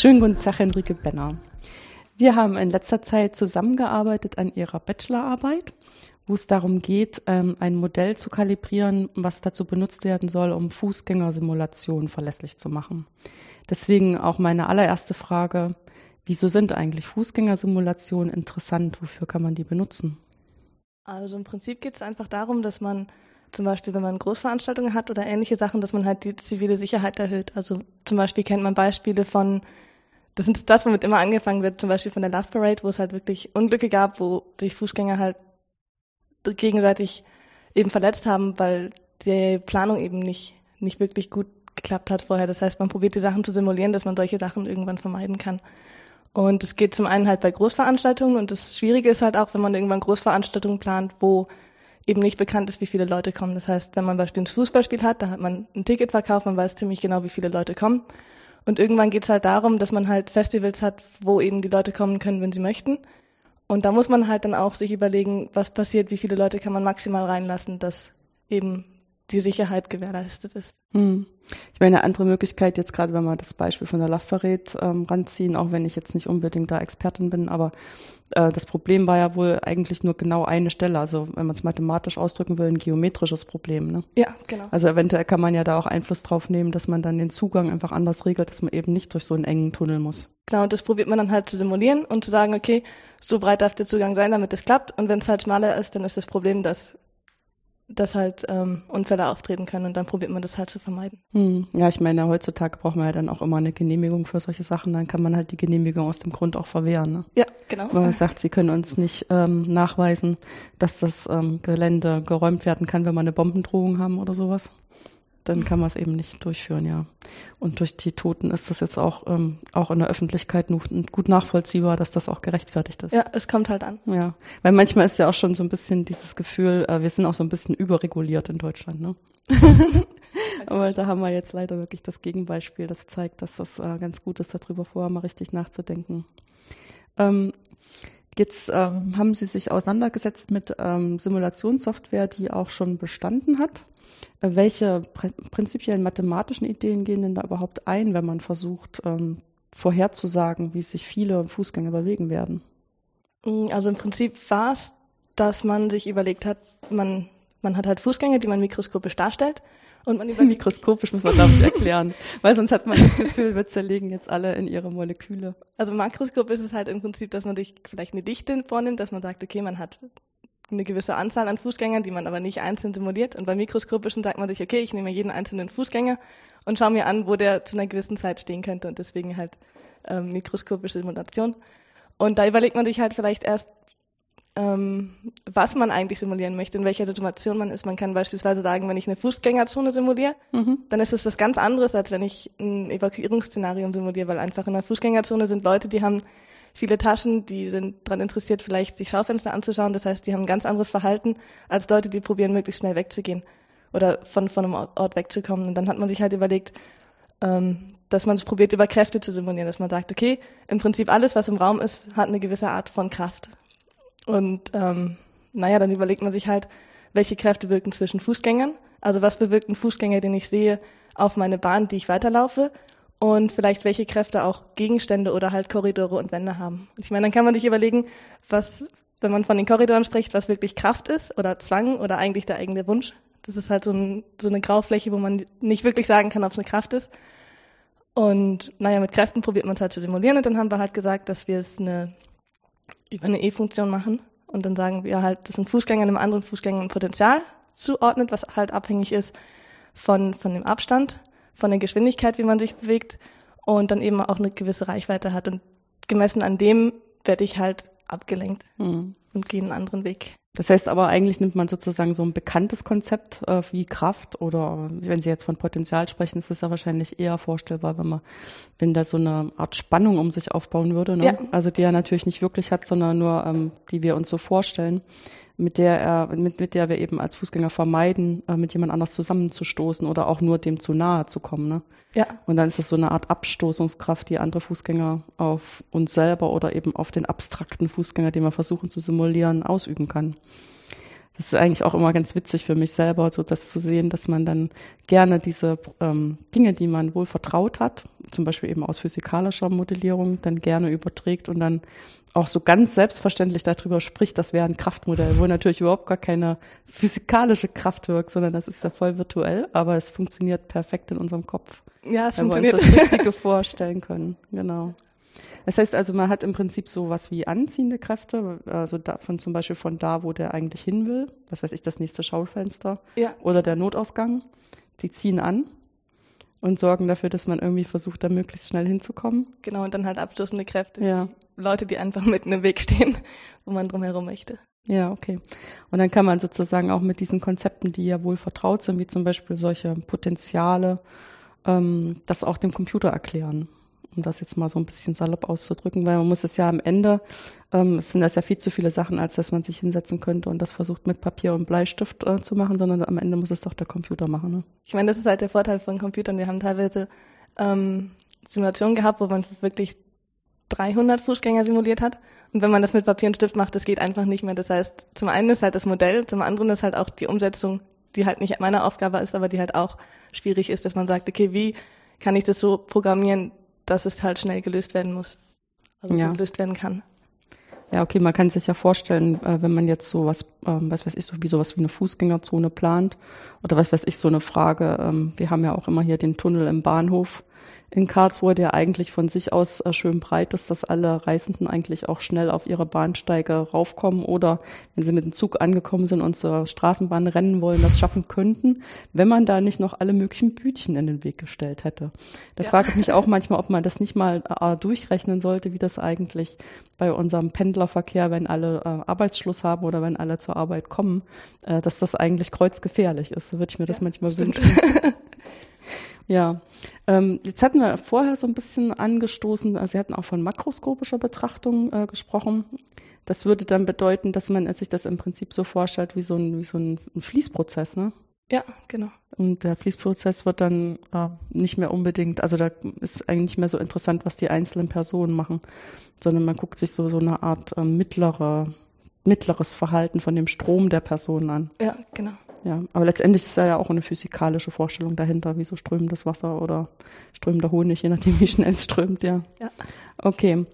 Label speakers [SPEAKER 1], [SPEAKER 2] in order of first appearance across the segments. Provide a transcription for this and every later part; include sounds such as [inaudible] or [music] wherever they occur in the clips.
[SPEAKER 1] Schönen guten Tag, Henrike Benner. Wir haben in letzter Zeit zusammengearbeitet an Ihrer Bachelorarbeit, wo es darum geht, ähm, ein Modell zu kalibrieren, was dazu benutzt werden soll, um Fußgängersimulationen verlässlich zu machen. Deswegen auch meine allererste Frage, wieso sind eigentlich Fußgängersimulationen interessant? Wofür kann man die benutzen?
[SPEAKER 2] Also im Prinzip geht es einfach darum, dass man zum Beispiel, wenn man Großveranstaltungen hat oder ähnliche Sachen, dass man halt die zivile Sicherheit erhöht. Also zum Beispiel kennt man Beispiele von, das ist das, womit immer angefangen wird, zum Beispiel von der Love Parade, wo es halt wirklich Unglücke gab, wo sich Fußgänger halt gegenseitig eben verletzt haben, weil die Planung eben nicht, nicht wirklich gut geklappt hat vorher. Das heißt, man probiert die Sachen zu simulieren, dass man solche Sachen irgendwann vermeiden kann. Und es geht zum einen halt bei Großveranstaltungen und das Schwierige ist halt auch, wenn man irgendwann Großveranstaltungen plant, wo eben nicht bekannt ist, wie viele Leute kommen. Das heißt, wenn man beispielsweise ein Fußballspiel hat, da hat man ein Ticket verkauft, man weiß ziemlich genau, wie viele Leute kommen. Und irgendwann geht es halt darum, dass man halt Festivals hat, wo eben die Leute kommen können, wenn sie möchten. Und da muss man halt dann auch sich überlegen, was passiert, wie viele Leute kann man maximal reinlassen, dass eben die Sicherheit gewährleistet ist. Hm.
[SPEAKER 1] Ich meine, eine andere Möglichkeit jetzt gerade, wenn wir das Beispiel von der Parade ähm, ranziehen, auch wenn ich jetzt nicht unbedingt da Expertin bin, aber äh, das Problem war ja wohl eigentlich nur genau eine Stelle. Also wenn man es mathematisch ausdrücken will, ein geometrisches Problem. Ne?
[SPEAKER 2] Ja, genau.
[SPEAKER 1] Also eventuell kann man ja da auch Einfluss drauf nehmen, dass man dann den Zugang einfach anders regelt, dass man eben nicht durch so einen engen Tunnel muss.
[SPEAKER 2] Genau, und das probiert man dann halt zu simulieren und zu sagen, okay, so breit darf der Zugang sein, damit es klappt. Und wenn es halt schmaler ist, dann ist das Problem, dass dass halt ähm, Unfälle auftreten können und dann probiert man das halt zu vermeiden.
[SPEAKER 1] Hm. Ja, ich meine, heutzutage braucht man ja dann auch immer eine Genehmigung für solche Sachen, dann kann man halt die Genehmigung aus dem Grund auch verwehren. Ne?
[SPEAKER 2] Ja, genau.
[SPEAKER 1] Wenn man sagt, sie können uns nicht ähm, nachweisen, dass das ähm, Gelände geräumt werden kann, wenn wir eine Bombendrohung haben oder sowas dann kann man es eben nicht durchführen, ja. Und durch die Toten ist das jetzt auch, ähm, auch in der Öffentlichkeit gut nachvollziehbar, dass das auch gerechtfertigt ist.
[SPEAKER 2] Ja, es kommt halt an.
[SPEAKER 1] Ja, weil manchmal ist ja auch schon so ein bisschen dieses Gefühl, äh, wir sind auch so ein bisschen überreguliert in Deutschland, ne? [laughs] Aber da haben wir jetzt leider wirklich das Gegenbeispiel, das zeigt, dass das äh, ganz gut ist, darüber vorher mal richtig nachzudenken. Ähm, Jetzt ähm, haben Sie sich auseinandergesetzt mit ähm, Simulationssoftware, die auch schon bestanden hat. Äh, welche pr prinzipiellen mathematischen Ideen gehen denn da überhaupt ein, wenn man versucht, ähm, vorherzusagen, wie sich viele Fußgänger bewegen werden?
[SPEAKER 2] Mm, also im Prinzip war es, dass man sich überlegt hat, man, man hat halt Fußgänger, die man mikroskopisch darstellt. Und man [laughs]
[SPEAKER 1] überlegt, mikroskopisch muss man, glaube ich, erklären. Weil sonst hat man das Gefühl, wir zerlegen jetzt alle in ihre Moleküle.
[SPEAKER 2] Also makroskopisch ist es halt im Prinzip, dass man sich vielleicht eine Dichte vornimmt, dass man sagt, okay, man hat eine gewisse Anzahl an Fußgängern, die man aber nicht einzeln simuliert. Und beim mikroskopischen sagt man sich, okay, ich nehme jeden einzelnen Fußgänger und schaue mir an, wo der zu einer gewissen Zeit stehen könnte und deswegen halt ähm, mikroskopische Simulation. Und da überlegt man sich halt vielleicht erst, ähm, was man eigentlich simulieren möchte, in welcher Situation man ist. Man kann beispielsweise sagen, wenn ich eine Fußgängerzone simuliere, mhm. dann ist es was ganz anderes, als wenn ich ein Evakuierungsszenario simuliere, weil einfach in einer Fußgängerzone sind Leute, die haben viele Taschen, die sind daran interessiert, vielleicht sich Schaufenster anzuschauen. Das heißt, die haben ein ganz anderes Verhalten als Leute, die probieren, möglichst schnell wegzugehen oder von, von einem Ort wegzukommen. Und dann hat man sich halt überlegt, ähm, dass man es probiert, über Kräfte zu simulieren, dass man sagt, okay, im Prinzip alles, was im Raum ist, hat eine gewisse Art von Kraft. Und ähm, naja, dann überlegt man sich halt, welche Kräfte wirken zwischen Fußgängern. Also was bewirkt ein Fußgänger, den ich sehe, auf meine Bahn, die ich weiterlaufe und vielleicht welche Kräfte auch Gegenstände oder halt Korridore und Wände haben. Ich meine, dann kann man sich überlegen, was, wenn man von den Korridoren spricht, was wirklich Kraft ist oder Zwang oder eigentlich der eigene Wunsch. Das ist halt so, ein, so eine Graufläche, wo man nicht wirklich sagen kann, ob es eine Kraft ist. Und naja, mit Kräften probiert man es halt zu simulieren und dann haben wir halt gesagt, dass wir es eine, über eine E-Funktion machen und dann sagen wir halt, dass ein Fußgänger einem anderen Fußgänger ein Potenzial zuordnet, was halt abhängig ist von, von dem Abstand von der Geschwindigkeit, wie man sich bewegt und dann eben auch eine gewisse Reichweite hat. Und gemessen an dem werde ich halt abgelenkt mhm. Und gehe einen anderen Weg.
[SPEAKER 1] Das heißt aber, eigentlich nimmt man sozusagen so ein bekanntes Konzept äh, wie Kraft oder wenn Sie jetzt von Potenzial sprechen, ist es ja wahrscheinlich eher vorstellbar, wenn man, wenn da so eine Art Spannung um sich aufbauen würde, ne? Ja. also die er natürlich nicht wirklich hat, sondern nur ähm, die wir uns so vorstellen mit der er, mit, mit der wir eben als Fußgänger vermeiden, äh, mit jemand anders zusammenzustoßen oder auch nur dem zu nahe zu kommen. Ne?
[SPEAKER 2] Ja.
[SPEAKER 1] Und dann ist es so eine Art Abstoßungskraft, die andere Fußgänger auf uns selber oder eben auf den abstrakten Fußgänger, den wir versuchen zu simulieren, ausüben kann. das ist eigentlich auch immer ganz witzig für mich selber, so das zu sehen, dass man dann gerne diese ähm, Dinge, die man wohl vertraut hat, zum Beispiel eben aus physikalischer Modellierung, dann gerne überträgt und dann auch so ganz selbstverständlich darüber spricht, das wäre ein Kraftmodell, wo natürlich überhaupt gar keine physikalische Kraft wirkt, sondern das ist ja voll virtuell, aber es funktioniert perfekt in unserem Kopf.
[SPEAKER 2] Ja, es funktioniert.
[SPEAKER 1] wir uns das Richtige vorstellen können. Genau. Das heißt also, man hat im Prinzip so was wie anziehende Kräfte, also da, von zum Beispiel von da, wo der eigentlich hin will, was weiß ich, das nächste Schaufenster
[SPEAKER 2] Ja.
[SPEAKER 1] oder der Notausgang. Sie ziehen an und sorgen dafür, dass man irgendwie versucht, da möglichst schnell hinzukommen.
[SPEAKER 2] Genau, und dann halt abstoßende Kräfte.
[SPEAKER 1] Ja.
[SPEAKER 2] Leute, die einfach mitten im Weg stehen, wo man drum herum möchte.
[SPEAKER 1] Ja, okay. Und dann kann man sozusagen auch mit diesen Konzepten, die ja wohl vertraut sind, wie zum Beispiel solche Potenziale, ähm, das auch dem Computer erklären. Um das jetzt mal so ein bisschen salopp auszudrücken, weil man muss es ja am Ende, ähm, es sind das ja viel zu viele Sachen, als dass man sich hinsetzen könnte und das versucht mit Papier und Bleistift äh, zu machen, sondern am Ende muss es doch der Computer machen. Ne?
[SPEAKER 2] Ich meine, das ist halt der Vorteil von Computern. Wir haben teilweise ähm, Simulationen gehabt, wo man wirklich 300 Fußgänger simuliert hat. Und wenn man das mit Papier und Stift macht, das geht einfach nicht mehr. Das heißt, zum einen ist halt das Modell, zum anderen ist halt auch die Umsetzung, die halt nicht meine Aufgabe ist, aber die halt auch schwierig ist, dass man sagt, okay, wie kann ich das so programmieren, dass es halt schnell gelöst werden muss. Also
[SPEAKER 1] Ja.
[SPEAKER 2] gelöst werden kann.
[SPEAKER 1] Ja, okay, man kann sich ja vorstellen, äh, wenn man jetzt sowas, ähm, was weiß ich, so wie sowas wie eine Fußgängerzone plant oder was weiß ich, so eine Frage. Ähm, wir haben ja auch immer hier den Tunnel im Bahnhof in Karlsruhe, der eigentlich von sich aus äh, schön breit ist, dass alle Reisenden eigentlich auch schnell auf ihre Bahnsteige raufkommen oder wenn sie mit dem Zug angekommen sind und zur Straßenbahn rennen wollen, das schaffen könnten, wenn man da nicht noch alle möglichen Bütchen in den Weg gestellt hätte. Da
[SPEAKER 2] Ja.
[SPEAKER 1] frage ich mich auch manchmal, ob man das nicht mal äh, durchrechnen sollte, wie das eigentlich bei unserem Pendlerverkehr, wenn alle äh, Arbeitsschluss haben oder wenn alle zur Arbeit kommen, äh, dass das eigentlich kreuzgefährlich ist. So würde ich mir das
[SPEAKER 2] Ja,
[SPEAKER 1] manchmal
[SPEAKER 2] stimmt.
[SPEAKER 1] wünschen. [laughs] Ja, ähm, jetzt hatten wir vorher so ein bisschen angestoßen, also Sie hatten auch von makroskopischer Betrachtung äh, gesprochen. Das würde dann bedeuten, dass man sich das im Prinzip so vorstellt wie so ein, wie so ein, ein Fließprozess, ne?
[SPEAKER 2] Ja, genau.
[SPEAKER 1] Und der Fließprozess wird dann äh, nicht mehr unbedingt, also da ist eigentlich nicht mehr so interessant, was die einzelnen Personen machen, sondern man guckt sich so, so eine Art äh, mittlere, mittleres Verhalten von dem Strom der Personen an.
[SPEAKER 2] Ja, genau.
[SPEAKER 1] Ja, aber letztendlich ist da ja auch eine physikalische Vorstellung dahinter, wie so strömendes Wasser oder strömender Honig, je nachdem, wie schnell es strömt, ja.
[SPEAKER 2] Ja.
[SPEAKER 1] Okay.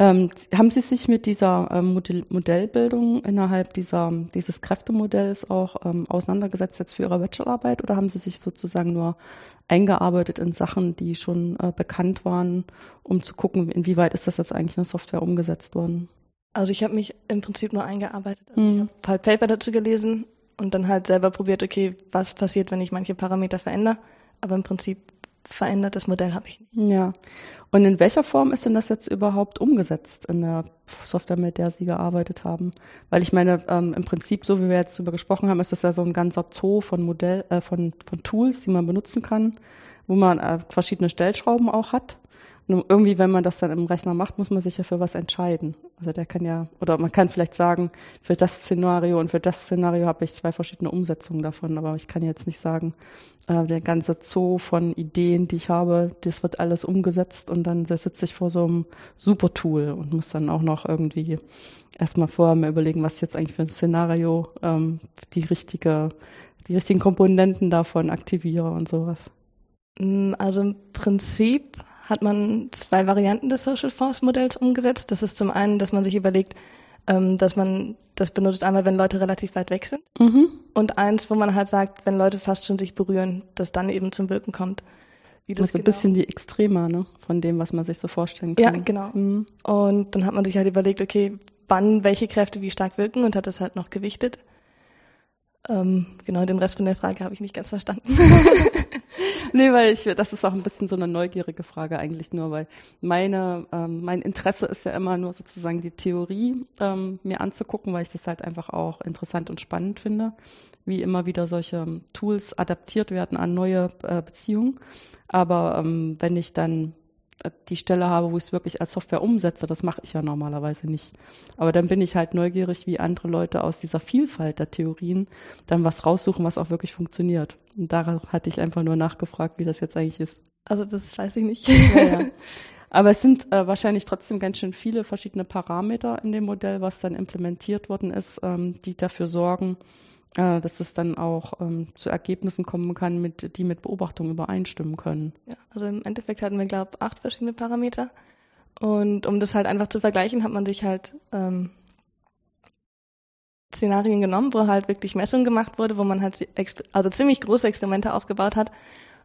[SPEAKER 1] Ähm, haben Sie sich mit dieser ähm, Modell Modellbildung innerhalb dieser, dieses Kräftemodells auch ähm, auseinandergesetzt jetzt für Ihre Bachelorarbeit oder haben Sie sich sozusagen nur eingearbeitet in Sachen, die schon äh, bekannt waren, um zu gucken, inwieweit ist das jetzt eigentlich in der Software umgesetzt worden?
[SPEAKER 2] Also ich habe mich im Prinzip nur eingearbeitet. Also
[SPEAKER 1] Mhm.
[SPEAKER 2] Ich habe halt Paper dazu gelesen und dann halt selber probiert, okay, was passiert, wenn ich manche Parameter verändere. Aber im Prinzip verändert das Modell habe ich nicht.
[SPEAKER 1] Ja. Und in welcher Form ist denn das jetzt überhaupt umgesetzt in der Software, mit der Sie gearbeitet haben? Weil ich meine, ähm, im Prinzip, so wie wir jetzt darüber gesprochen haben, ist das ja so ein ganzer Zoo von Modell, äh, von, von Tools, die man benutzen kann, wo man äh, verschiedene Stellschrauben auch hat. Nur irgendwie, wenn man das dann im Rechner macht, muss man sich ja für was entscheiden. Also der kann ja, oder man kann vielleicht sagen, für das Szenario und für das Szenario habe ich zwei verschiedene Umsetzungen davon, aber ich kann jetzt nicht sagen, äh, der ganze Zoo von Ideen, die ich habe, das wird alles umgesetzt und dann sitze ich vor so einem Super-Tool und muss dann auch noch irgendwie erstmal vorher mir überlegen, was jetzt eigentlich für ein Szenario ähm, die richtige, die richtigen Komponenten davon aktiviere und sowas.
[SPEAKER 2] Mm, Also im Prinzip hat man zwei Varianten des Social Force Modells umgesetzt. Das ist zum einen, dass man sich überlegt, ähm, dass man das benutzt einmal, wenn Leute relativ weit weg sind.
[SPEAKER 1] Mhm.
[SPEAKER 2] Und eins, wo man halt sagt, wenn Leute fast schon sich berühren, dass dann eben zum Wirken kommt. Wie das
[SPEAKER 1] Also ein
[SPEAKER 2] genau-
[SPEAKER 1] bisschen die Extremer, ne? Von dem, was man sich so vorstellen kann.
[SPEAKER 2] Ja, genau.
[SPEAKER 1] Mhm.
[SPEAKER 2] Und dann hat man sich halt überlegt, okay, wann welche Kräfte wie stark wirken und hat das halt noch gewichtet. Ähm, genau, den Rest von der Frage habe ich nicht ganz verstanden. [laughs] [laughs] [laughs]
[SPEAKER 1] Nee, weil ich, das ist auch ein bisschen so eine neugierige Frage eigentlich nur, weil meine, ähm, mein Interesse ist ja immer nur sozusagen die Theorie ähm, mir anzugucken, weil ich das halt einfach auch interessant und spannend finde, wie immer wieder solche Tools adaptiert werden an neue äh, Beziehungen. Aber ähm, wenn ich dann äh, die Stelle habe, wo ich es wirklich als Software umsetze, das mache ich ja normalerweise nicht. Aber dann bin ich halt neugierig, wie andere Leute aus dieser Vielfalt der Theorien dann was raussuchen, was auch wirklich funktioniert. Und darauf hatte ich einfach nur nachgefragt, wie das jetzt eigentlich ist.
[SPEAKER 2] Also das weiß ich nicht.
[SPEAKER 1] Ja, ja. [laughs] Aber es sind äh, wahrscheinlich trotzdem ganz schön viele verschiedene Parameter in dem Modell, was dann implementiert worden ist, ähm, die dafür sorgen, äh, dass es dann auch ähm, zu Ergebnissen kommen kann, mit, die mit Beobachtungen übereinstimmen können.
[SPEAKER 2] Ja, also im Endeffekt hatten wir, glaube ich, acht verschiedene Parameter. Und um das halt einfach zu vergleichen, hat man sich halt ähm, Szenarien genommen, wo halt wirklich Messungen gemacht wurde, wo man halt also ziemlich große Experimente aufgebaut hat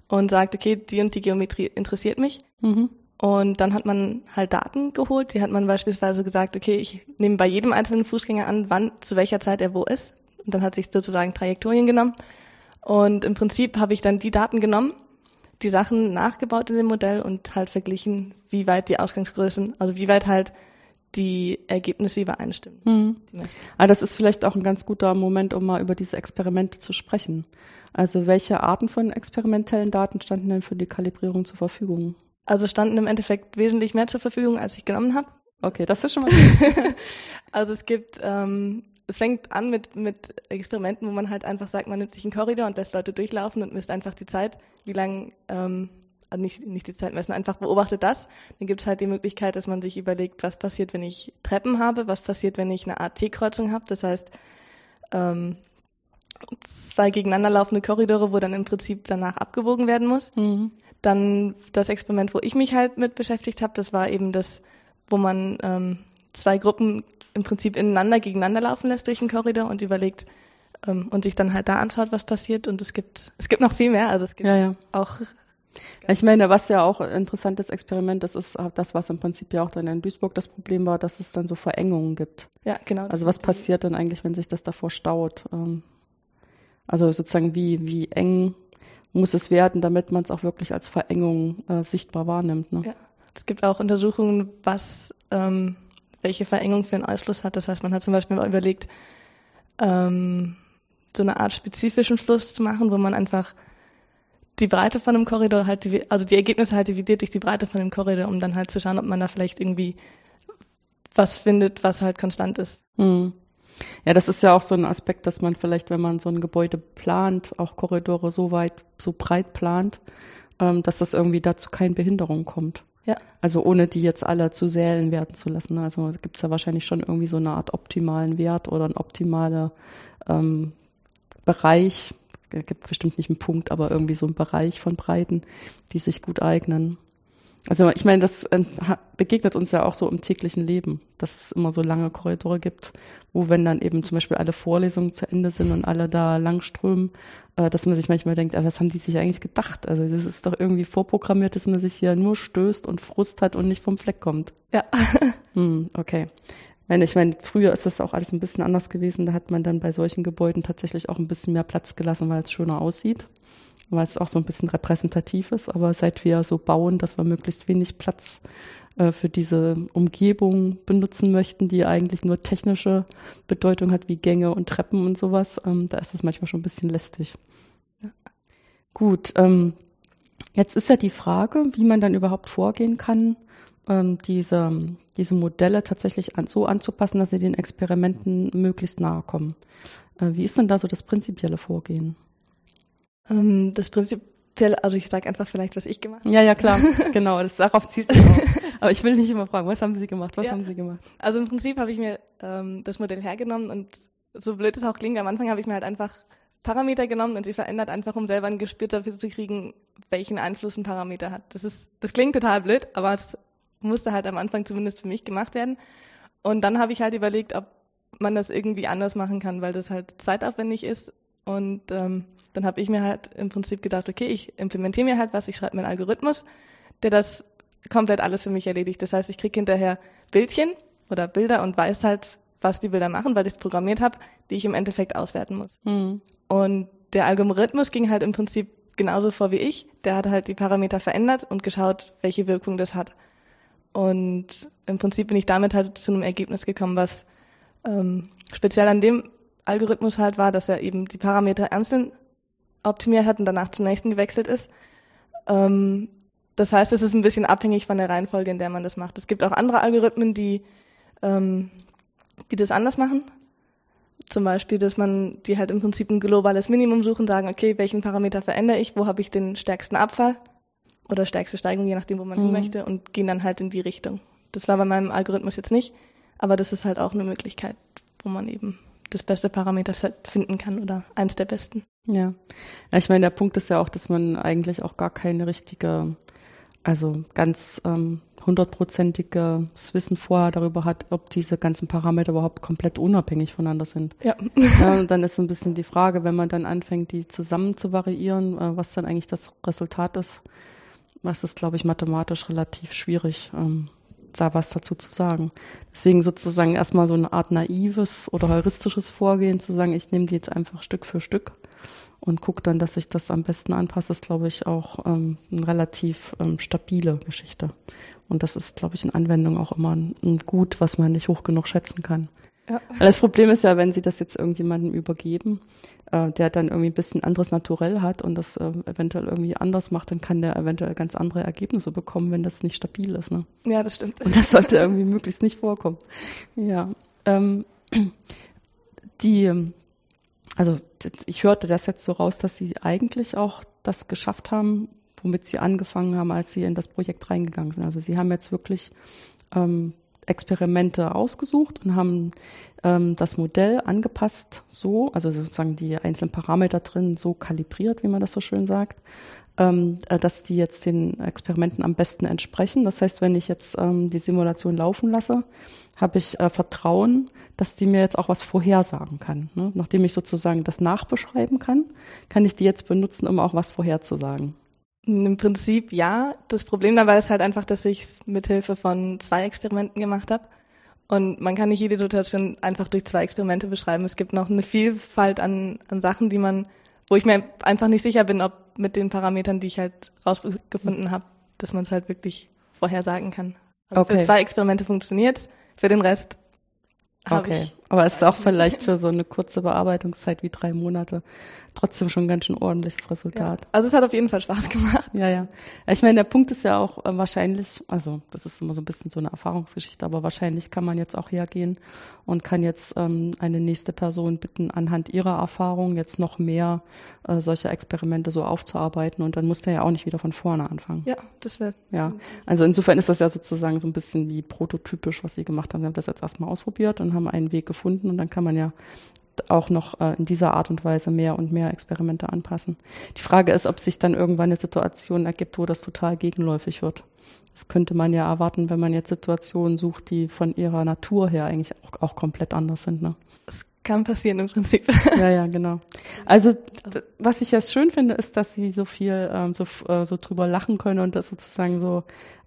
[SPEAKER 2] und sagt, okay, die und die Geometrie interessiert mich. Mhm. Und dann hat man halt Daten geholt. Die hat man beispielsweise gesagt, okay, ich nehme bei jedem einzelnen Fußgänger an, wann, zu welcher Zeit er wo ist. Und dann hat sich sozusagen Trajektorien genommen. Und im Prinzip habe ich dann die Daten genommen, die Sachen nachgebaut in dem Modell und halt verglichen, wie weit die Ausgangsgrößen, also wie weit halt die Ergebnisse übereinstimmen. Mhm.
[SPEAKER 1] Aber ah, das ist vielleicht auch ein ganz guter Moment, um mal über diese Experimente zu sprechen. Also welche Arten von experimentellen Daten standen denn für die Kalibrierung zur Verfügung?
[SPEAKER 2] Also standen im Endeffekt wesentlich mehr zur Verfügung, als ich genommen habe.
[SPEAKER 1] Okay, das ist schon mal [laughs]
[SPEAKER 2] also es gibt, ähm, es fängt an mit, mit Experimenten, wo man halt einfach sagt, man nimmt sich einen Korridor und lässt Leute durchlaufen und misst einfach die Zeit, wie lang ähm, nicht, nicht die Zeit messen, einfach beobachtet das. Dann gibt es halt die Möglichkeit, dass man sich überlegt, was passiert, wenn ich Treppen habe, was passiert, wenn ich eine Art T-Kreuzung habe. Das heißt, ähm, zwei gegeneinander laufende Korridore, wo dann im Prinzip danach abgewogen werden muss. Mhm. Dann das Experiment, wo ich mich halt mit beschäftigt habe, das war eben das, wo man ähm, zwei Gruppen im Prinzip ineinander gegeneinander laufen lässt durch den Korridor und überlegt ähm, und sich dann halt da anschaut, was passiert. Und es gibt es gibt noch viel mehr. Also es gibt
[SPEAKER 1] ja, ja.
[SPEAKER 2] auch
[SPEAKER 1] ich meine, was ja auch ein interessantes Experiment ist, ist das, was im Prinzip ja auch dann in Duisburg das Problem war, dass es dann so Verengungen gibt.
[SPEAKER 2] Ja, genau.
[SPEAKER 1] Also was passiert denn eigentlich, wenn sich das davor staut? Ähm, also sozusagen wie, wie eng muss es werden, damit man es auch wirklich als Verengung äh, sichtbar wahrnimmt. Ne? Ja.
[SPEAKER 2] Es gibt auch Untersuchungen, was ähm, welche Verengung für einen Ausfluss hat. Das heißt, man hat zum Beispiel mal überlegt, ähm, so eine Art spezifischen Fluss zu machen, wo man einfach die Breite von einem Korridor halt, also die Ergebnisse halt dividiert durch die Breite von dem Korridor, um dann halt zu schauen, ob man da vielleicht irgendwie was findet, was halt konstant ist. Hm.
[SPEAKER 1] Ja, das ist ja auch so ein Aspekt, dass man vielleicht, wenn man so ein Gebäude plant, auch Korridore so weit, so breit plant, ähm, dass das irgendwie dazu keine Behinderung kommt.
[SPEAKER 2] Ja.
[SPEAKER 1] Also ohne die jetzt alle zu Sälen werden zu lassen. Also gibt es ja wahrscheinlich schon irgendwie so eine Art optimalen Wert oder einen optimalen ähm, Bereich, gibt bestimmt nicht einen Punkt, aber irgendwie so einen Bereich von Breiten, die sich gut eignen. Also ich meine, das äh, begegnet uns ja auch so im täglichen Leben, dass es immer so lange Korridore gibt, wo wenn dann eben zum Beispiel alle Vorlesungen zu Ende sind und alle da langströmen, äh, dass man sich manchmal denkt, was haben die sich eigentlich gedacht? Also das ist doch irgendwie vorprogrammiert, dass man sich hier nur stößt und Frust hat und nicht vom Fleck kommt.
[SPEAKER 2] Ja. [laughs]
[SPEAKER 1] Hm, okay. Ich meine, früher ist das auch alles ein bisschen anders gewesen. Da hat man dann bei solchen Gebäuden tatsächlich auch ein bisschen mehr Platz gelassen, weil es schöner aussieht, weil es auch so ein bisschen repräsentativ ist. Aber seit wir so bauen, dass wir möglichst wenig Platz äh, für diese Umgebung benutzen möchten, die eigentlich nur technische Bedeutung hat, wie Gänge und Treppen und sowas, ähm, da ist das manchmal schon ein bisschen lästig. Ja. Gut, ähm, jetzt ist ja die Frage, wie man dann überhaupt vorgehen kann, ähm, diese, diese Modelle tatsächlich an, so anzupassen, dass sie den Experimenten möglichst nahe kommen. Äh, wie ist denn da so das prinzipielle Vorgehen?
[SPEAKER 2] Ähm, das prinzipielle, also ich sage einfach vielleicht, was ich gemacht habe.
[SPEAKER 1] Ja, ja, klar, [laughs] genau, das darauf zielt es auch. Aber ich will nicht immer fragen, was haben Sie gemacht, was ja. haben Sie gemacht?
[SPEAKER 2] Also im Prinzip habe ich mir ähm, das Modell hergenommen und so blöd es auch klingt, am Anfang habe ich mir halt einfach Parameter genommen und sie verändert, einfach um selber ein Gespür dafür zu kriegen, welchen Einfluss ein Parameter hat. Das ist, das klingt total blöd, aber es musste halt am Anfang zumindest für mich gemacht werden. Und dann habe ich halt überlegt, ob man das irgendwie anders machen kann, weil das halt zeitaufwendig ist. Und ähm, dann habe ich mir halt im Prinzip gedacht, okay, ich implementiere mir halt was, ich schreibe mir einen Algorithmus, der das komplett alles für mich erledigt. Das heißt, ich kriege hinterher Bildchen oder Bilder und weiß halt, was die Bilder machen, weil ich es programmiert habe, die ich im Endeffekt auswerten muss. Mhm. Und der Algorithmus ging halt im Prinzip genauso vor wie ich. Der hat halt die Parameter verändert und geschaut, welche Wirkung das hat. Und im Prinzip bin ich damit halt zu einem Ergebnis gekommen, was ähm, speziell an dem Algorithmus halt war, dass er eben die Parameter einzeln optimiert hat und danach zum nächsten gewechselt ist. Ähm, das heißt, es ist ein bisschen abhängig von der Reihenfolge, in der man das macht. Es gibt auch andere Algorithmen, die, ähm, die das anders machen. Zum Beispiel, dass man die halt im Prinzip ein globales Minimum suchen, sagen, okay, welchen Parameter verändere ich, wo habe ich den stärksten Abfall oder stärkste Steigung, je nachdem, wo man
[SPEAKER 1] Mhm.
[SPEAKER 2] hin möchte und gehen dann halt in die Richtung. Das war bei meinem Algorithmus jetzt nicht, aber das ist halt auch eine Möglichkeit, wo man eben das beste Parameterset finden kann oder eins der besten.
[SPEAKER 1] Ja. ja, ich meine, der Punkt ist ja auch, dass man eigentlich auch gar keine richtige, also ganz ähm, hundertprozentiges Wissen vorher darüber hat, ob diese ganzen Parameter überhaupt komplett unabhängig voneinander sind.
[SPEAKER 2] Ja. [laughs]
[SPEAKER 1] Ja, und [laughs] dann ist so ein bisschen die Frage, wenn man dann anfängt, die zusammen zu variieren, äh, was dann eigentlich das Resultat ist, was ist, glaube ich, mathematisch relativ schwierig, ähm, da was dazu zu sagen. Deswegen sozusagen erstmal so eine Art naives oder heuristisches Vorgehen zu sagen, ich nehme die jetzt einfach Stück für Stück und gucke dann, dass ich das am besten anpasse, ist, glaube ich, auch ähm, eine relativ ähm, stabile Geschichte. Und das ist, glaube ich, in Anwendung auch immer ein, ein Gut, was man nicht hoch genug schätzen kann.
[SPEAKER 2] Ja.
[SPEAKER 1] Das Problem ist ja, wenn sie das jetzt irgendjemandem übergeben, äh, der dann irgendwie ein bisschen anderes Naturell hat und das äh, eventuell irgendwie anders macht, dann kann der eventuell ganz andere Ergebnisse bekommen, wenn das nicht stabil ist. Ne?
[SPEAKER 2] Ja, das stimmt.
[SPEAKER 1] Und das sollte irgendwie möglichst nicht vorkommen. Ja. Ähm, die, also ich hörte das jetzt so raus, dass sie eigentlich auch das geschafft haben, womit sie angefangen haben, als sie in das Projekt reingegangen sind. Also sie haben jetzt wirklich ähm, Experimente ausgesucht und haben ähm, das Modell angepasst so, also sozusagen die einzelnen Parameter drin so kalibriert, wie man das so schön sagt, ähm, äh, dass die jetzt den Experimenten am besten entsprechen. Das heißt, wenn ich jetzt ähm, die Simulation laufen lasse, habe ich äh, Vertrauen, dass die mir jetzt auch was vorhersagen kann. Ne? Nachdem ich sozusagen das nachbeschreiben kann, kann ich die jetzt benutzen, um auch was vorherzusagen.
[SPEAKER 2] Im Prinzip ja. Das Problem dabei ist halt einfach, dass ich es mithilfe von zwei Experimenten gemacht habe. Und man kann nicht jede Situation einfach durch zwei Experimente beschreiben. Es gibt noch eine Vielfalt an, an Sachen, die man, wo ich mir einfach nicht sicher bin, ob mit den Parametern, die ich halt rausgefunden habe, dass man es halt wirklich vorhersagen kann. Also
[SPEAKER 1] Okay.
[SPEAKER 2] Für zwei Experimente funktioniert für den Rest habe
[SPEAKER 1] Okay.
[SPEAKER 2] ich.
[SPEAKER 1] Aber es ist auch vielleicht für so eine kurze Bearbeitungszeit wie drei Monate trotzdem schon ganz schön ordentliches
[SPEAKER 2] Ja.
[SPEAKER 1] Resultat.
[SPEAKER 2] Also es hat auf jeden Fall Spaß gemacht.
[SPEAKER 1] Ja, ja. Ich meine, der Punkt ist ja auch äh, wahrscheinlich, also das ist immer so ein bisschen so eine Erfahrungsgeschichte, aber wahrscheinlich kann man jetzt auch hergehen und kann jetzt ähm, eine nächste Person bitten, anhand ihrer Erfahrung jetzt noch mehr äh, solche Experimente so aufzuarbeiten und dann muss der ja auch nicht wieder von vorne anfangen.
[SPEAKER 2] Ja, das wäre.
[SPEAKER 1] Ja, also insofern ist das ja sozusagen so ein bisschen wie prototypisch, was sie gemacht haben. Sie haben das jetzt erstmal ausprobiert und haben einen Weg gefunden und dann kann man ja auch noch äh, in dieser Art und Weise mehr und mehr Experimente anpassen. Die Frage ist, ob sich dann irgendwann eine Situation ergibt, wo das total gegenläufig wird. Das könnte man ja erwarten, wenn man jetzt Situationen sucht, die von ihrer Natur her eigentlich auch, auch komplett anders sind. Ne?
[SPEAKER 2] Es kann passieren im Prinzip. [laughs]
[SPEAKER 1] Ja, ja, genau. Also was ich jetzt schön finde, ist, dass sie so viel ähm, so, äh, so drüber lachen können und das sozusagen so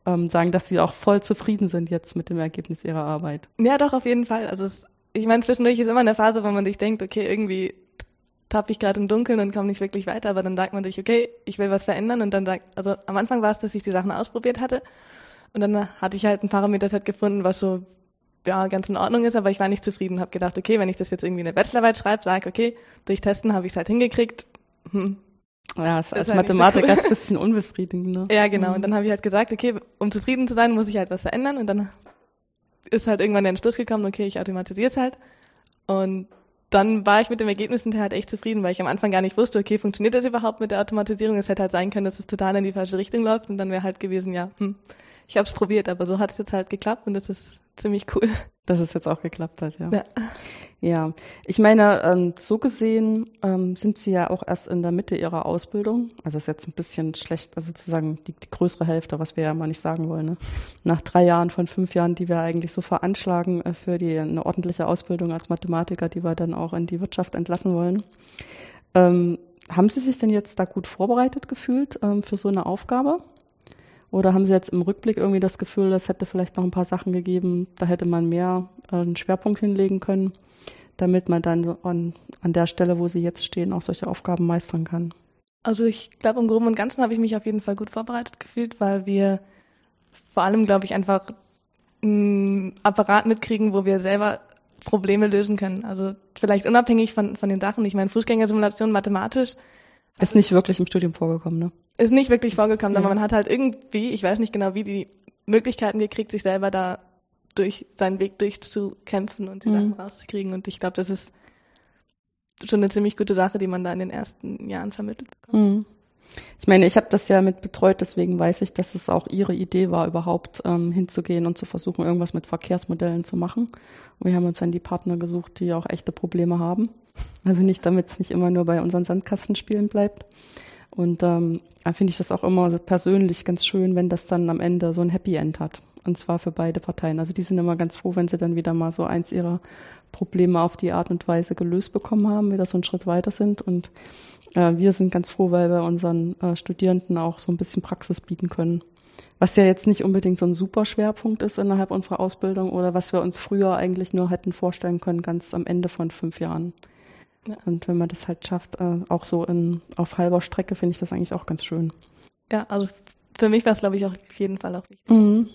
[SPEAKER 1] ähm, sagen, dass sie auch voll zufrieden sind jetzt mit dem Ergebnis ihrer Arbeit.
[SPEAKER 2] Ja, doch, auf jeden Fall. Also es, ich meine, zwischendurch ist immer eine Phase, wo man sich denkt, okay, irgendwie tappe ich gerade im Dunkeln und komme nicht wirklich weiter, aber dann sagt man sich, okay, ich will was verändern und dann sagt, also am Anfang war es, dass ich die Sachen ausprobiert hatte und dann hatte ich halt ein Parameterset gefunden, was so ja ganz in Ordnung ist, aber ich war nicht zufrieden, habe gedacht, okay, wenn ich das jetzt irgendwie in der Bachelorarbeit schreibe, sage, okay, durch Testen habe ich es halt hingekriegt. Hm.
[SPEAKER 1] Ja, ist als
[SPEAKER 2] halt nicht so
[SPEAKER 1] Mathematiker
[SPEAKER 2] cool.
[SPEAKER 1] ist ein bisschen unbefriedigend. Ne? [laughs]
[SPEAKER 2] Ja, genau.
[SPEAKER 1] Mhm.
[SPEAKER 2] Und dann habe ich halt gesagt, okay, um zufrieden zu sein, muss ich halt was verändern und dann ist halt irgendwann der Entschluss gekommen, okay, ich automatisiere es halt. Und dann war ich mit dem Ergebnis hinterher halt echt zufrieden, weil ich am Anfang gar nicht wusste, okay, funktioniert das überhaupt mit der Automatisierung? Es hätte halt sein können, dass es total in die falsche Richtung läuft und dann wäre halt gewesen, ja, hm, ich habe es probiert, aber so hat es jetzt halt geklappt und das ist ziemlich cool.
[SPEAKER 1] Dass es jetzt auch geklappt hat, ja.
[SPEAKER 2] Ja.
[SPEAKER 1] Ja, ich meine, ähm, so gesehen ähm, sind Sie ja auch erst in der Mitte Ihrer Ausbildung. Also ist jetzt ein bisschen schlecht, also sozusagen die, die größere Hälfte, was wir ja mal nicht sagen wollen. Ne? Nach drei Jahren von fünf Jahren, die wir eigentlich so veranschlagen äh, für die eine ordentliche Ausbildung als Mathematiker, die wir dann auch in die Wirtschaft entlassen wollen. Ähm, haben Sie sich denn jetzt da gut vorbereitet gefühlt ähm, für so eine Aufgabe? Oder haben Sie jetzt im Rückblick irgendwie das Gefühl, es hätte vielleicht noch ein paar Sachen gegeben, da hätte man mehr äh, einen Schwerpunkt hinlegen können, damit man dann an, an der Stelle, wo Sie jetzt stehen, auch solche Aufgaben meistern kann?
[SPEAKER 2] Also ich glaube, im Groben und Ganzen habe ich mich auf jeden Fall gut vorbereitet gefühlt, weil wir vor allem, glaube ich, einfach einen Apparat mitkriegen, wo wir selber Probleme lösen können. Also vielleicht unabhängig von, von den Sachen. Ich meine, Fußgängersimulation mathematisch
[SPEAKER 1] Ist nicht wirklich im Studium vorgekommen, ne?
[SPEAKER 2] ist nicht wirklich vorgekommen,
[SPEAKER 1] Ja.
[SPEAKER 2] aber man hat halt irgendwie, ich weiß nicht genau wie, die Möglichkeiten gekriegt, sich selber da durch seinen Weg durchzukämpfen und die
[SPEAKER 1] Mhm.
[SPEAKER 2] Sachen rauszukriegen. Und ich glaube, das ist schon eine ziemlich gute Sache, die man da in den ersten Jahren vermittelt bekommt.
[SPEAKER 1] Mhm. Ich meine, ich habe das ja mit betreut, deswegen weiß ich, dass es auch ihre Idee war, überhaupt ähm, hinzugehen und zu versuchen, irgendwas mit Verkehrsmodellen zu machen. Und wir haben uns dann die Partner gesucht, die auch echte Probleme haben. Also nicht, damit es nicht immer nur bei unseren Sandkastenspielen bleibt. Und ähm, da finde ich das auch immer persönlich ganz schön, wenn das dann am Ende so ein Happy End hat. Und zwar für beide Parteien. Also die sind immer ganz froh, wenn sie dann wieder mal so eins ihrer Probleme auf die Art und Weise gelöst bekommen haben, wieder so einen Schritt weiter sind. Und äh, wir sind ganz froh, weil wir unseren äh, Studierenden auch so ein bisschen Praxis bieten können. Was ja jetzt nicht unbedingt so ein super Schwerpunkt ist innerhalb unserer Ausbildung oder was wir uns früher eigentlich nur hätten vorstellen können, ganz am Ende von fünf Jahren. Ja. Und wenn man das halt schafft, äh, auch so in, auf halber Strecke, finde ich das eigentlich auch ganz schön.
[SPEAKER 2] Ja, also für mich war es, glaube ich, auch auf jeden Fall auch wichtig, mhm.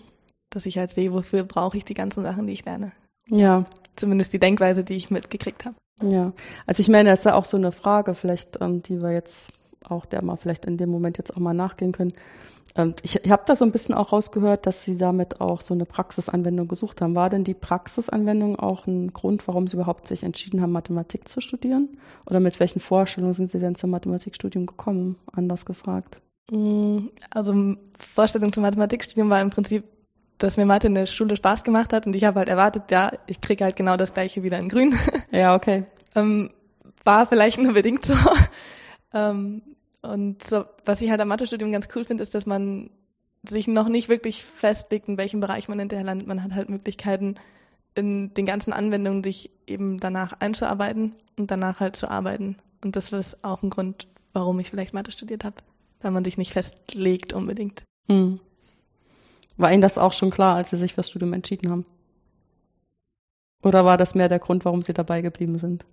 [SPEAKER 2] Dass ich halt sehe, wofür brauche ich die ganzen Sachen, die ich lerne.
[SPEAKER 1] Ja.
[SPEAKER 2] Zumindest die Denkweise, die ich mitgekriegt habe.
[SPEAKER 1] Ja, also ich meine, das ist ja auch so eine Frage, vielleicht, ähm, die wir jetzt auch der mal vielleicht in dem Moment jetzt auch mal nachgehen können. Und ich, ich habe da so ein bisschen auch rausgehört, dass Sie damit auch so eine Praxisanwendung gesucht haben. War denn die Praxisanwendung auch ein Grund, warum Sie überhaupt sich entschieden haben, Mathematik zu studieren? Oder mit welchen Vorstellungen sind Sie denn zum Mathematikstudium gekommen? Anders gefragt.
[SPEAKER 2] Mm, also Vorstellung zum Mathematikstudium war im Prinzip, dass mir Mathe in der Schule Spaß gemacht hat und ich habe halt erwartet, ja, ich kriege halt genau das gleiche wieder in Grün. [laughs]
[SPEAKER 1] Ja, okay.
[SPEAKER 2] ähm, war vielleicht nur bedingt so. [laughs] ähm, und so, was ich halt am Mathestudium ganz cool finde, ist, dass man sich noch nicht wirklich festlegt, in welchem Bereich man hinterher landet. Man hat halt Möglichkeiten, in den ganzen Anwendungen sich eben danach einzuarbeiten und danach halt zu arbeiten. Und das ist auch ein Grund, warum ich vielleicht Mathe studiert habe, weil man sich nicht festlegt unbedingt. Hm.
[SPEAKER 1] War Ihnen das auch schon klar, als Sie sich fürs Studium entschieden haben? Oder war das mehr der Grund, warum Sie dabei geblieben sind?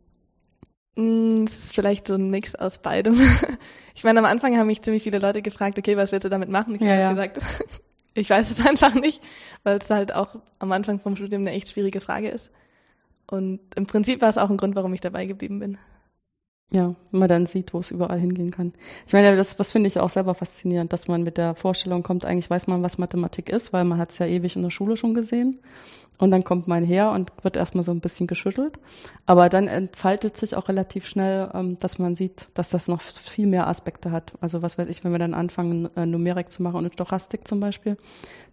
[SPEAKER 2] Mm, es ist vielleicht so ein Mix aus beidem. [laughs] Ich meine, am Anfang haben mich ziemlich viele Leute gefragt, okay, was willst du damit machen? Ich
[SPEAKER 1] ja,
[SPEAKER 2] habe
[SPEAKER 1] ja.
[SPEAKER 2] gesagt, [laughs] ich weiß es [laughs] einfach nicht, weil es halt auch am Anfang vom Studium eine echt schwierige Frage ist. Und im Prinzip war es auch ein Grund, warum ich dabei geblieben bin.
[SPEAKER 1] Ja, wenn man dann sieht, wo es überall hingehen kann. Ich meine, das, das finde ich auch selber faszinierend, dass man mit der Vorstellung kommt, eigentlich weiß man, was Mathematik ist, weil man hat es ja ewig in der Schule schon gesehen. Und dann kommt man her und wird erstmal so ein bisschen geschüttelt. Aber dann entfaltet sich auch relativ schnell, ähm, dass man sieht, dass das noch viel mehr Aspekte hat. Also was weiß ich, wenn wir dann anfangen, äh, Numerik zu machen und Stochastik zum Beispiel,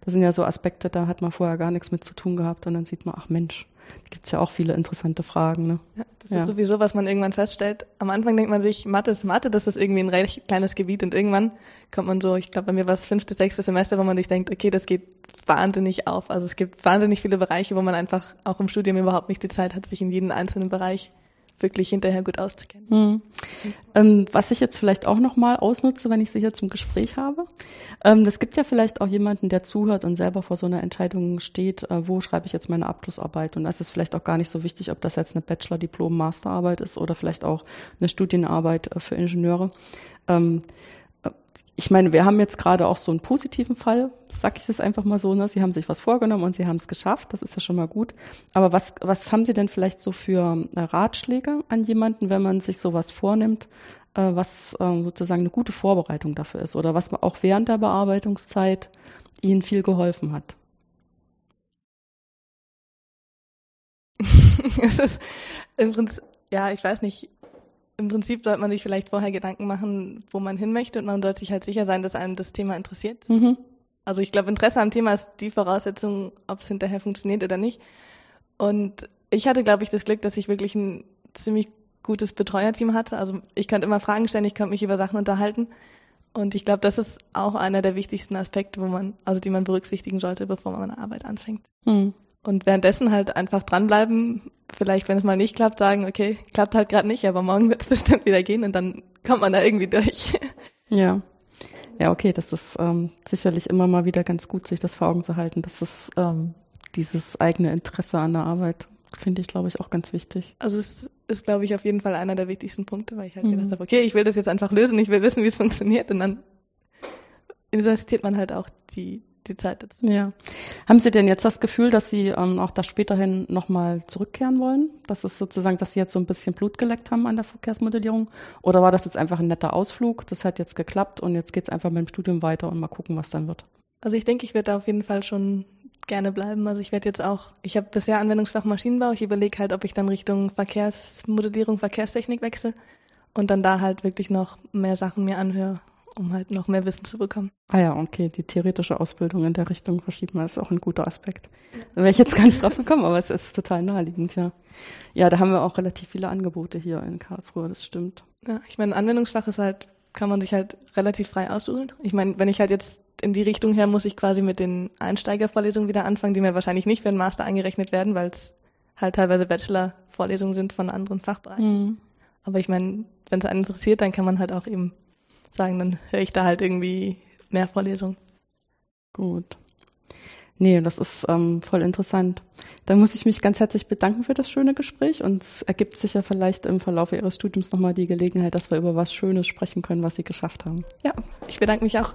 [SPEAKER 1] das sind ja so Aspekte, da hat man vorher gar nichts mit zu tun gehabt und dann sieht man, ach Mensch, gibt es ja auch viele interessante Fragen. Ne?
[SPEAKER 2] Ja, das ja. ist sowieso, was man irgendwann feststellt. Am Anfang denkt man sich, Mathe ist Mathe, das ist irgendwie ein recht kleines Gebiet und irgendwann kommt man so, ich glaube, bei mir war es fünfte, sechste Semester, wo man sich denkt, okay, das geht wahnsinnig auf. Also es gibt wahnsinnig viele Bereiche, wo man einfach auch im Studium überhaupt nicht die Zeit hat, sich in jeden einzelnen Bereich wirklich hinterher gut auszukennen. Mhm.
[SPEAKER 1] Ähm, was ich jetzt vielleicht auch nochmal ausnutze, wenn ich Sie hier zum Gespräch habe. Ähm, es gibt ja vielleicht auch jemanden, der zuhört und selber vor so einer Entscheidung steht, äh, wo schreibe ich jetzt meine Abschlussarbeit? Und das ist vielleicht auch gar nicht so wichtig, ob das jetzt eine Bachelor, Diplom, Masterarbeit ist oder vielleicht auch eine Studienarbeit äh, für Ingenieure. Ähm, ich meine, wir haben jetzt gerade auch so einen positiven Fall, sag ich das einfach mal so, ne? Sie haben sich was vorgenommen und Sie haben es geschafft, das ist ja schon mal gut. Aber was, was haben Sie denn vielleicht so für äh, Ratschläge an jemanden, wenn man sich sowas vornimmt, äh, was äh, sozusagen eine gute Vorbereitung dafür ist oder was auch während der Bearbeitungszeit Ihnen viel geholfen hat? [laughs]
[SPEAKER 2] es ist im Prinzip, ja, ich weiß nicht, im Prinzip sollte man sich vielleicht vorher Gedanken machen, wo man hin möchte und man sollte sich halt sicher sein, dass einem das Thema interessiert. Mhm. Also ich glaube, Interesse am Thema ist die Voraussetzung, ob es hinterher funktioniert oder nicht. Und ich hatte, glaube ich, das Glück, dass ich wirklich ein ziemlich gutes Betreuerteam hatte. Also ich konnte immer Fragen stellen, ich konnte mich über Sachen unterhalten. Und ich glaube, das ist auch einer der wichtigsten Aspekte, wo man, also die man berücksichtigen sollte, bevor man eine Arbeit anfängt. Mhm. Und währenddessen halt einfach dranbleiben, vielleicht, wenn es mal nicht klappt, sagen, okay, klappt halt gerade nicht, aber morgen wird es [laughs] bestimmt wieder gehen und dann kommt man da irgendwie durch. [laughs]
[SPEAKER 1] Ja. Ja, okay, das ist ähm, sicherlich immer mal wieder ganz gut, sich das vor Augen zu halten. Das ist ähm, dieses eigene Interesse an der Arbeit, finde ich, glaube ich, auch ganz wichtig.
[SPEAKER 2] Also es ist, glaube ich, auf jeden Fall einer der wichtigsten Punkte, weil ich halt mhm. gedacht habe, okay, ich will das jetzt einfach lösen, ich will wissen, wie es [laughs] funktioniert und dann investiert man halt auch die die Zeit dazu.
[SPEAKER 1] Ja. Haben Sie denn jetzt das Gefühl, dass Sie ähm, auch da späterhin nochmal zurückkehren wollen? Das ist sozusagen, dass Sie jetzt so ein bisschen Blut geleckt haben an der Verkehrsmodellierung? Oder war das jetzt einfach ein netter Ausflug? Das hat jetzt geklappt und jetzt geht es einfach mit dem Studium weiter und mal gucken, was dann wird.
[SPEAKER 2] Also ich denke, ich werde da auf jeden Fall schon gerne bleiben. Also ich werde jetzt auch, ich habe bisher Anwendungsfach Maschinenbau. Ich überlege halt, ob ich dann Richtung Verkehrsmodellierung, Verkehrstechnik wechsle und dann da halt wirklich noch mehr Sachen mir anhöre um halt noch mehr Wissen zu bekommen.
[SPEAKER 1] Ah ja, okay, die theoretische Ausbildung in der Richtung verschieben ist auch ein guter Aspekt. Da wäre ich jetzt gar nicht drauf gekommen, aber es ist total naheliegend, ja. Ja, da haben wir auch relativ viele Angebote hier in Karlsruhe, das stimmt.
[SPEAKER 2] Ja, ich meine, Anwendungsfach ist halt, kann man sich halt relativ frei aussuchen. Ich meine, wenn ich halt jetzt in die Richtung her muss ich quasi mit den Einsteigervorlesungen wieder anfangen, die mir wahrscheinlich nicht für den Master angerechnet werden, weil es halt teilweise Bachelor-Vorlesungen sind von anderen Fachbereichen. Mhm. Aber ich meine, wenn es einen interessiert, dann kann man halt auch eben sagen, dann höre ich da halt irgendwie mehr Vorlesungen.
[SPEAKER 1] Gut. Nee, das ist ähm, voll interessant. Dann muss ich mich ganz herzlich bedanken für das schöne Gespräch und es ergibt sich ja vielleicht im Verlauf Ihres Studiums nochmal die Gelegenheit, dass wir über was Schönes sprechen können, was Sie geschafft haben.
[SPEAKER 2] Ja, ich bedanke mich auch.